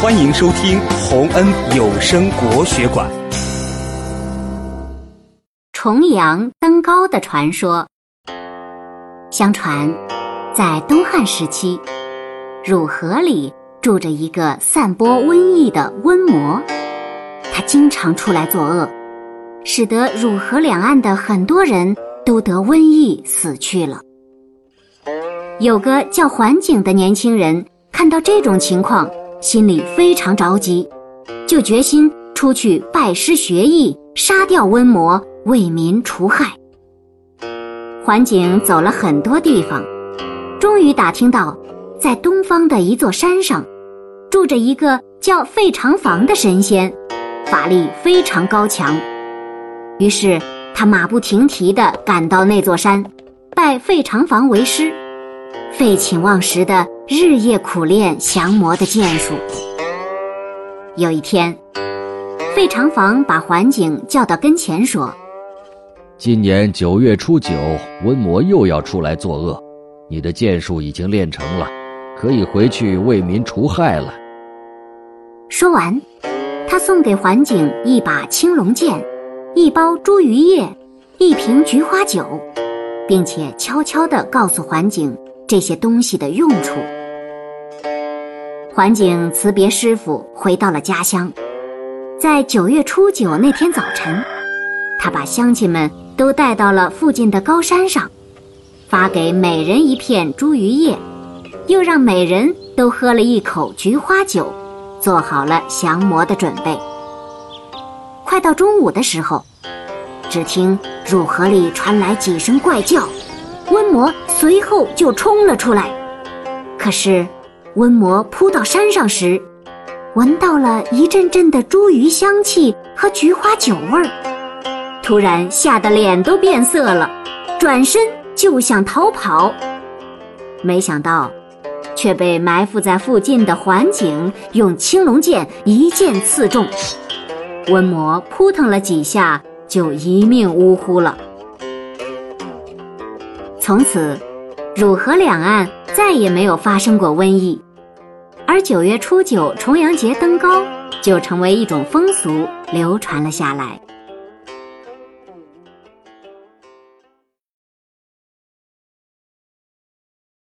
欢迎收听洪恩有声国学馆。重阳登高的传说。相传，在东汉时期，汝河里住着一个散播瘟疫的瘟魔，他经常出来作恶，使得汝河两岸的很多人都得瘟疫死去了。有个叫桓景的年轻人看到这种情况。心里非常着急，就决心出去拜师学艺，杀掉瘟魔，为民除害。桓景走了很多地方，终于打听到，在东方的一座山上，住着一个叫费长房的神仙，法力非常高强。于是他马不停蹄地赶到那座山，拜费长房为师。废寝忘食的日夜苦练降魔的剑术。有一天，费长房把桓景叫到跟前说：“今年九月初九，瘟魔又要出来作恶，你的剑术已经练成了，可以回去为民除害了。”说完，他送给桓景一把青龙剑、一包茱萸叶、一瓶菊花酒，并且悄悄地告诉桓景。这些东西的用处。桓景辞别师傅，回到了家乡。在九月初九那天早晨，他把乡亲们都带到了附近的高山上，发给每人一片茱萸叶，又让每人都喝了一口菊花酒，做好了降魔的准备。快到中午的时候，只听汝河里传来几声怪叫。瘟魔随后就冲了出来，可是，瘟魔扑到山上时，闻到了一阵阵的茱萸香气和菊花酒味儿，突然吓得脸都变色了，转身就想逃跑，没想到，却被埋伏在附近的桓景用青龙剑一剑刺中，瘟魔扑腾了几下，就一命呜呼了。从此，汝河两岸再也没有发生过瘟疫，而九月初九重阳节登高就成为一种风俗，流传了下来。